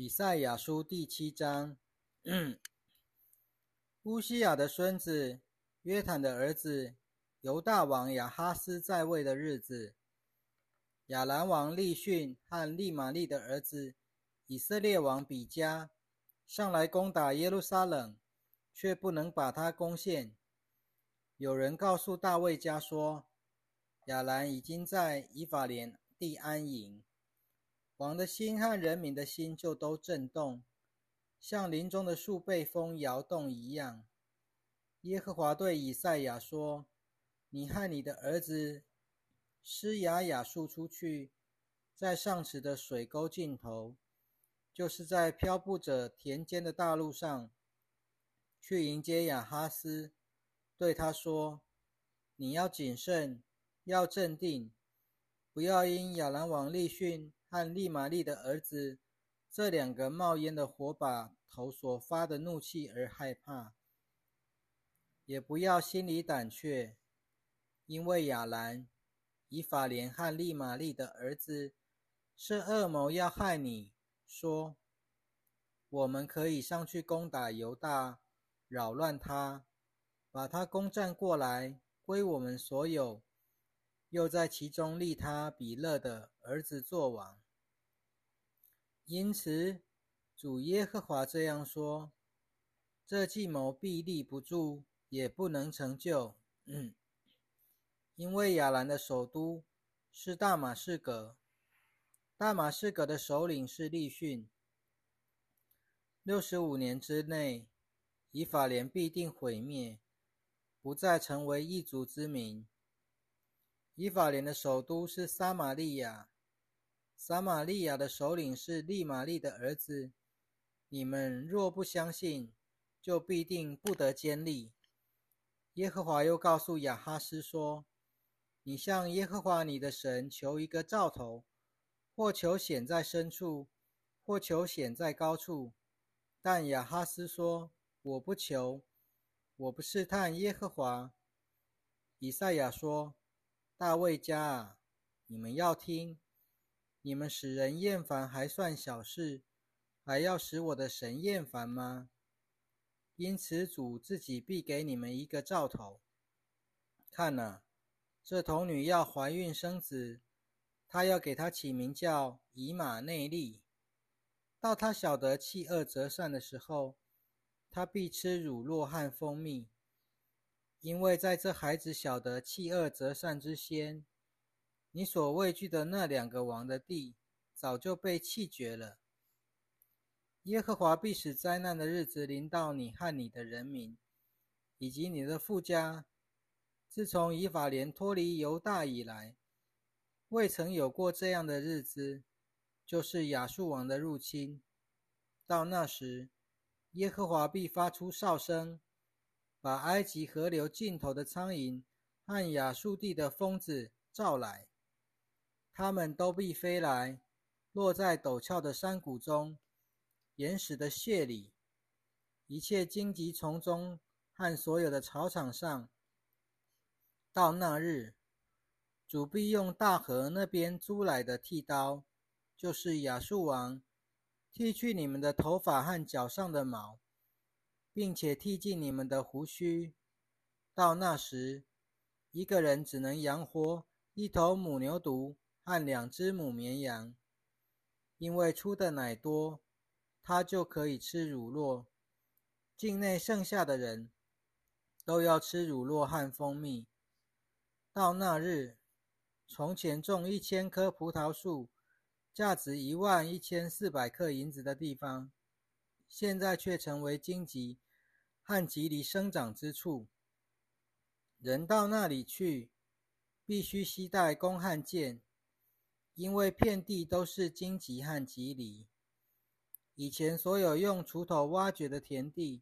以赛亚书第七章，乌西亚的孙子约坦的儿子犹大王亚哈斯在位的日子，亚兰王利逊和利玛利的儿子以色列王比加上来攻打耶路撒冷，却不能把他攻陷。有人告诉大卫家说，亚兰已经在以法莲地安营。王的心和人民的心就都震动，像林中的树被风摇动一样。耶和华对以赛亚说：“你和你的儿子施雅雅树出去，在上池的水沟尽头，就是在漂布者田间的大路上，去迎接亚哈斯，对他说：你要谨慎，要镇定，不要因亚兰王利逊。”和利玛利的儿子这两个冒烟的火把头所发的怒气而害怕，也不要心里胆怯，因为亚兰、以法莲和利玛利的儿子是恶魔要害你，说我们可以上去攻打犹大，扰乱他，把他攻占过来归我们所有。又在其中立他比勒的儿子做王，因此主耶和华这样说：这计谋必立不住，也不能成就。因为亚兰的首都是大马士革，大马士革的首领是利逊。六十五年之内，以法莲必定毁灭，不再成为一族之民。以法莲的首都是撒玛利亚，撒玛利亚的首领是利玛利的儿子。你们若不相信，就必定不得坚立。耶和华又告诉亚哈斯说：“你向耶和华你的神求一个兆头，或求显在深处，或求显在高处。”但亚哈斯说：“我不求，我不试探耶和华。”以赛亚说。大卫家啊，你们要听！你们使人厌烦还算小事，还要使我的神厌烦吗？因此主自己必给你们一个兆头。看哪，这童女要怀孕生子，他要给她起名叫以马内利。到他晓得弃恶择善的时候，他必吃乳酪和蜂蜜。因为在这孩子晓得弃恶择善之先，你所畏惧的那两个王的地早就被弃绝了。耶和华必使灾难的日子临到你和你的人民，以及你的富家。自从以法莲脱离犹大以来，未曾有过这样的日子，就是亚述王的入侵。到那时，耶和华必发出哨声。把埃及河流尽头的苍蝇和亚述地的疯子召来，他们都必飞来，落在陡峭的山谷中、岩石的穴里、一切荆棘丛中和所有的草场上。到那日，主必用大河那边租来的剃刀，就是亚述王，剃去你们的头发和脚上的毛。并且剃尽你们的胡须。到那时，一个人只能养活一头母牛犊和两只母绵羊，因为出的奶多，他就可以吃乳酪。境内剩下的人都要吃乳酪和蜂蜜。到那日，从前种一千棵葡萄树，价值一万一千四百克银子的地方。现在却成为荆棘和棘藜生长之处。人到那里去，必须携带弓和箭，因为遍地都是荆棘和棘藜。以前所有用锄头挖掘的田地，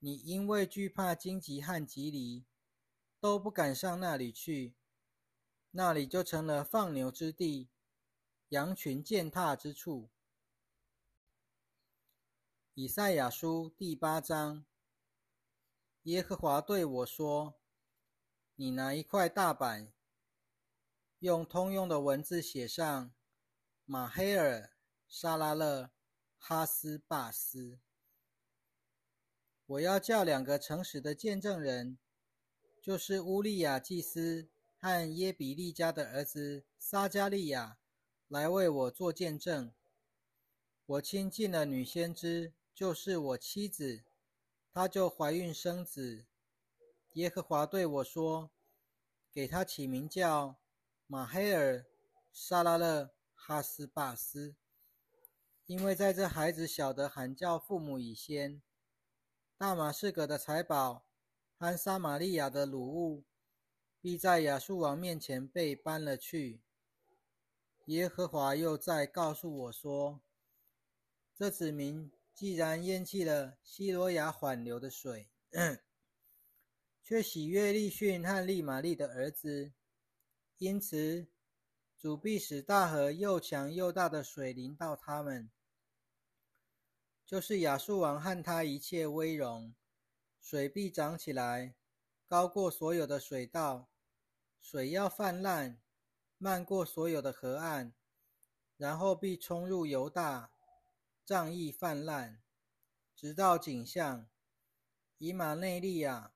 你因为惧怕荆棘和棘藜，都不敢上那里去，那里就成了放牛之地，羊群践踏之处。以赛亚书第八章，耶和华对我说：“你拿一块大板，用通用的文字写上：马黑尔、沙拉勒哈斯巴斯。我要叫两个诚实的见证人，就是乌利亚祭司和耶比利家的儿子撒加利亚，来为我做见证。我亲近了女先知，就是我妻子，她就怀孕生子。耶和华对我说：“给她起名叫马黑尔·沙拉勒·哈斯巴斯，因为在这孩子小的喊叫父母以先，大马士革的财宝和撒玛利亚的鲁物，必在亚述王面前被搬了去。”耶和华又再告诉我说。这子民既然咽弃了希罗亚缓流的水，却喜悦利逊和利玛利的儿子，因此主必使大河又强又大的水淋到他们，就是亚述王和他一切威荣，水必涨起来，高过所有的水道，水要泛滥，漫过所有的河岸，然后必冲入犹大。仗义泛滥，直到景象。以马内利亚，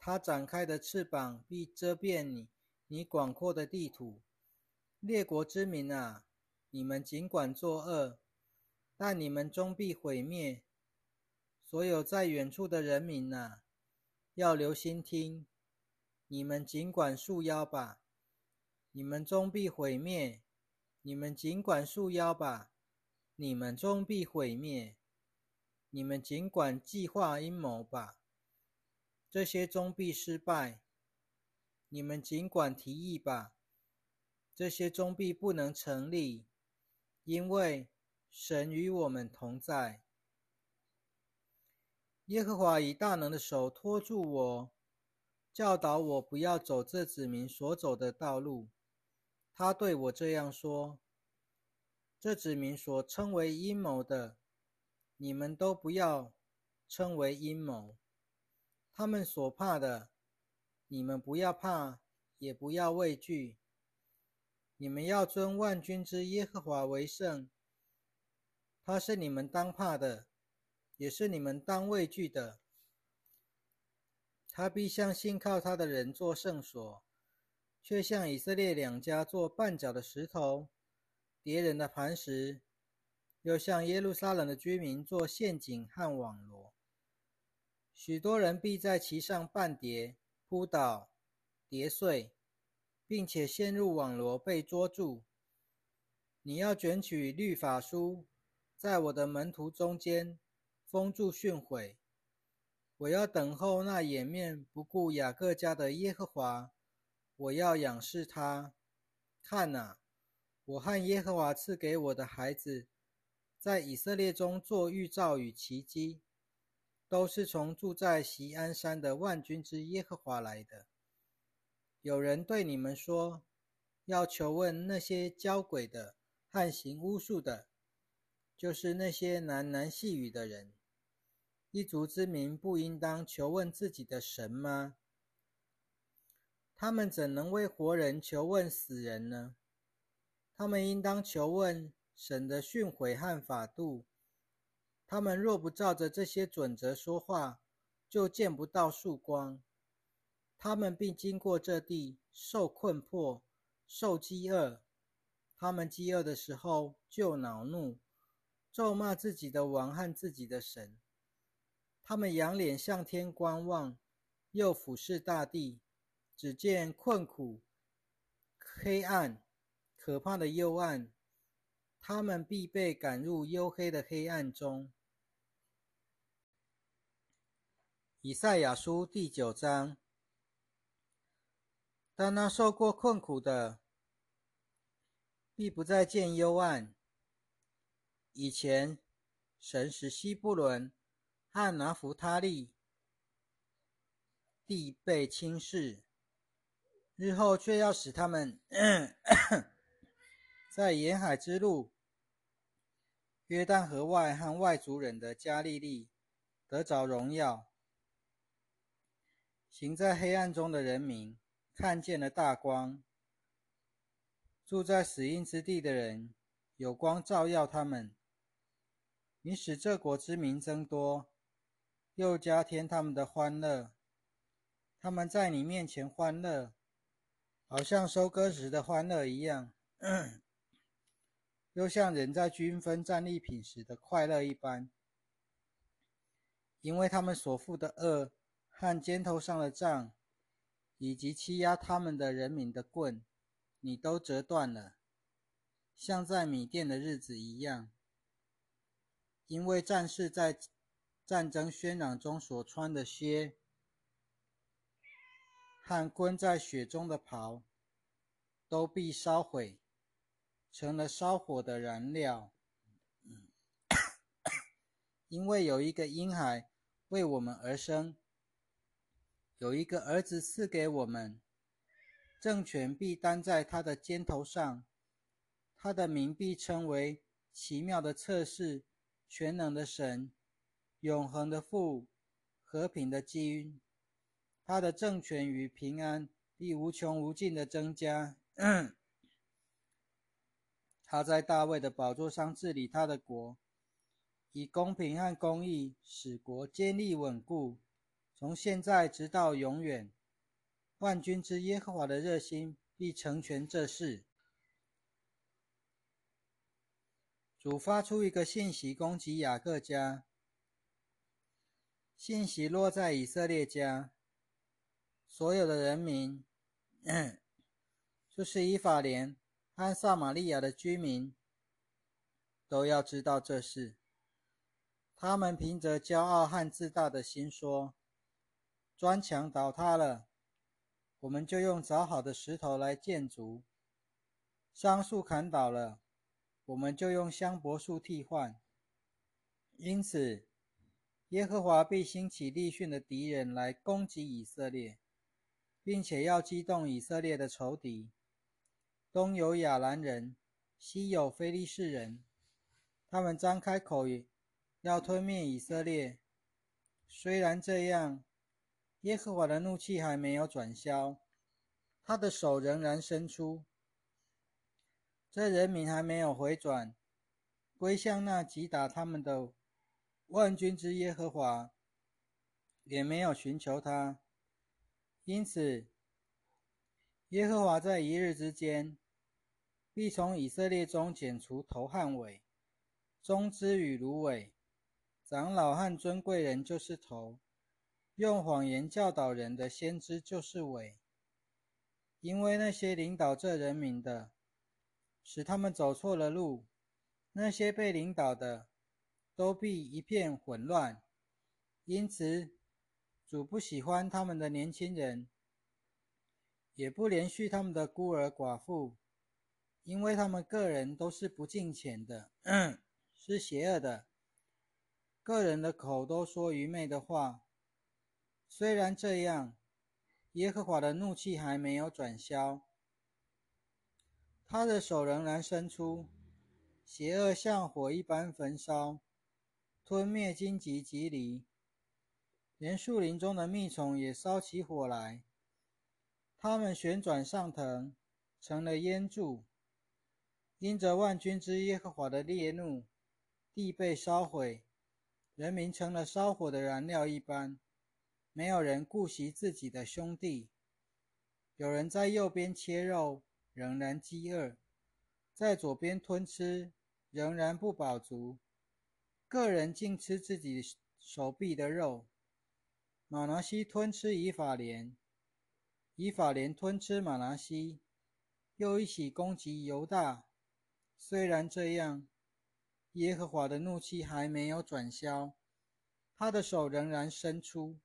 他展开的翅膀必遮遍你，你广阔的地土。列国之民啊，你们尽管作恶，但你们终必毁灭。所有在远处的人民啊，要留心听。你们尽管束腰吧，你们终必毁灭。你们尽管束腰吧。你们终必毁灭。你们尽管计划阴谋吧，这些终必失败。你们尽管提议吧，这些终必不能成立，因为神与我们同在。耶和华以大能的手托住我，教导我不要走这子民所走的道路。他对我这样说。这子民所称为阴谋的，你们都不要称为阴谋；他们所怕的，你们不要怕，也不要畏惧。你们要尊万军之耶和华为圣，他是你们当怕的，也是你们当畏惧的。他必向信靠他的人做圣所，却向以色列两家做绊脚的石头。敌人的磐石，又向耶路撒冷的居民做陷阱和网罗。许多人必在其上绊跌、扑倒、跌碎，并且陷入网罗被捉住。你要卷取律法书，在我的门徒中间封住训诲。我要等候那掩面不顾雅各家的耶和华，我要仰视他。看哪！我和耶和华赐给我的孩子，在以色列中做预兆与奇迹，都是从住在锡安山的万军之耶和华来的。有人对你们说，要求问那些教鬼的和行巫术的，就是那些喃喃细语的人。一族之民不应当求问自己的神吗？他们怎能为活人求问死人呢？他们应当求问神的训诲和法度。他们若不照着这些准则说话，就见不到曙光。他们必经过这地，受困迫，受饥饿。他们饥饿的时候，就恼怒，咒骂自己的王和自己的神。他们仰脸向天观望，又俯视大地，只见困苦、黑暗。可怕的幽暗，他们必被赶入黝黑的黑暗中。以赛亚书第九章。但那受过困苦的，必不再见幽暗。以前，神使西布伦和拿弗他利地被轻视，日后却要使他们。在沿海之路、约旦河外和外族人的加利利得着荣耀。行在黑暗中的人民看见了大光。住在死荫之地的人有光照耀他们。你使这国之民增多，又加添他们的欢乐。他们在你面前欢乐，好像收割时的欢乐一样，又像人在均分战利品时的快乐一般。因为他们所负的恶和肩头上的杖，以及欺压他们的人民的棍，你都折断了，像在米店的日子一样。因为战士在战争喧嚷中所穿的靴，和滚在雪中的袍，都必烧毁，成了烧火的燃料。因为有一个婴孩为我们而生，有一个儿子赐给我们，政权必担在他的肩头上，他的名必称为奇妙的测试。全能的神，永恒的父，和平的基因，他的政权与平安必无穷无尽的增加。他在大卫的宝座上治理他的国，以公平和公义使国坚立稳固，从现在直到永远。万军之耶和华的热心必成全这事。主发出一个信息攻击雅各家，信息落在以色列家，所有的人民，就是以法莲和撒玛利亚的居民，都要知道这事。他们凭着骄傲和自大的心说：“砖墙倒塌了，我们就用凿好的石头来建筑；桑树砍倒了。”我们就用香柏树替换。因此，耶和华必兴起利逊的敌人来攻击以色列，并且要激动以色列的仇敌。东有亚兰人，西有非利士人，他们张开口要吞灭以色列。虽然这样，耶和华的怒气还没有转消，他的手仍然伸出。这人民还没有回转，归向那击打他们的万军之耶和华，也没有寻求他。因此，耶和华在一日之间，必从以色列中剪除头和尾，中之与芦苇，长老和尊贵人就是头，用谎言教导人的先知就是伪，因为那些领导这人民的。使他们走错了路，那些被领导的都必一片混乱。因此，主不喜欢他们的年轻人，也不连续他们的孤儿寡妇，因为他们个人都是不敬虔的，是邪恶的，个人的口都说愚昧的话。虽然这样，耶和华的怒气还没有转消。他的手仍然伸出，邪恶像火一般焚烧，吞灭荆棘棘藜，连树林中的蜜虫也烧起火来。它们旋转上腾，成了烟柱。因着万军之耶和华的烈怒，地被烧毁，人民成了烧火的燃料一般。没有人顾惜自己的兄弟，有人在右边切肉。仍然饥饿，在左边吞吃，仍然不饱足。个人竟吃自己手臂的肉。马拿西吞吃以法莲，以法莲吞吃马拿西，又一起攻击犹大。虽然这样，耶和华的怒气还没有转消，他的手仍然伸出。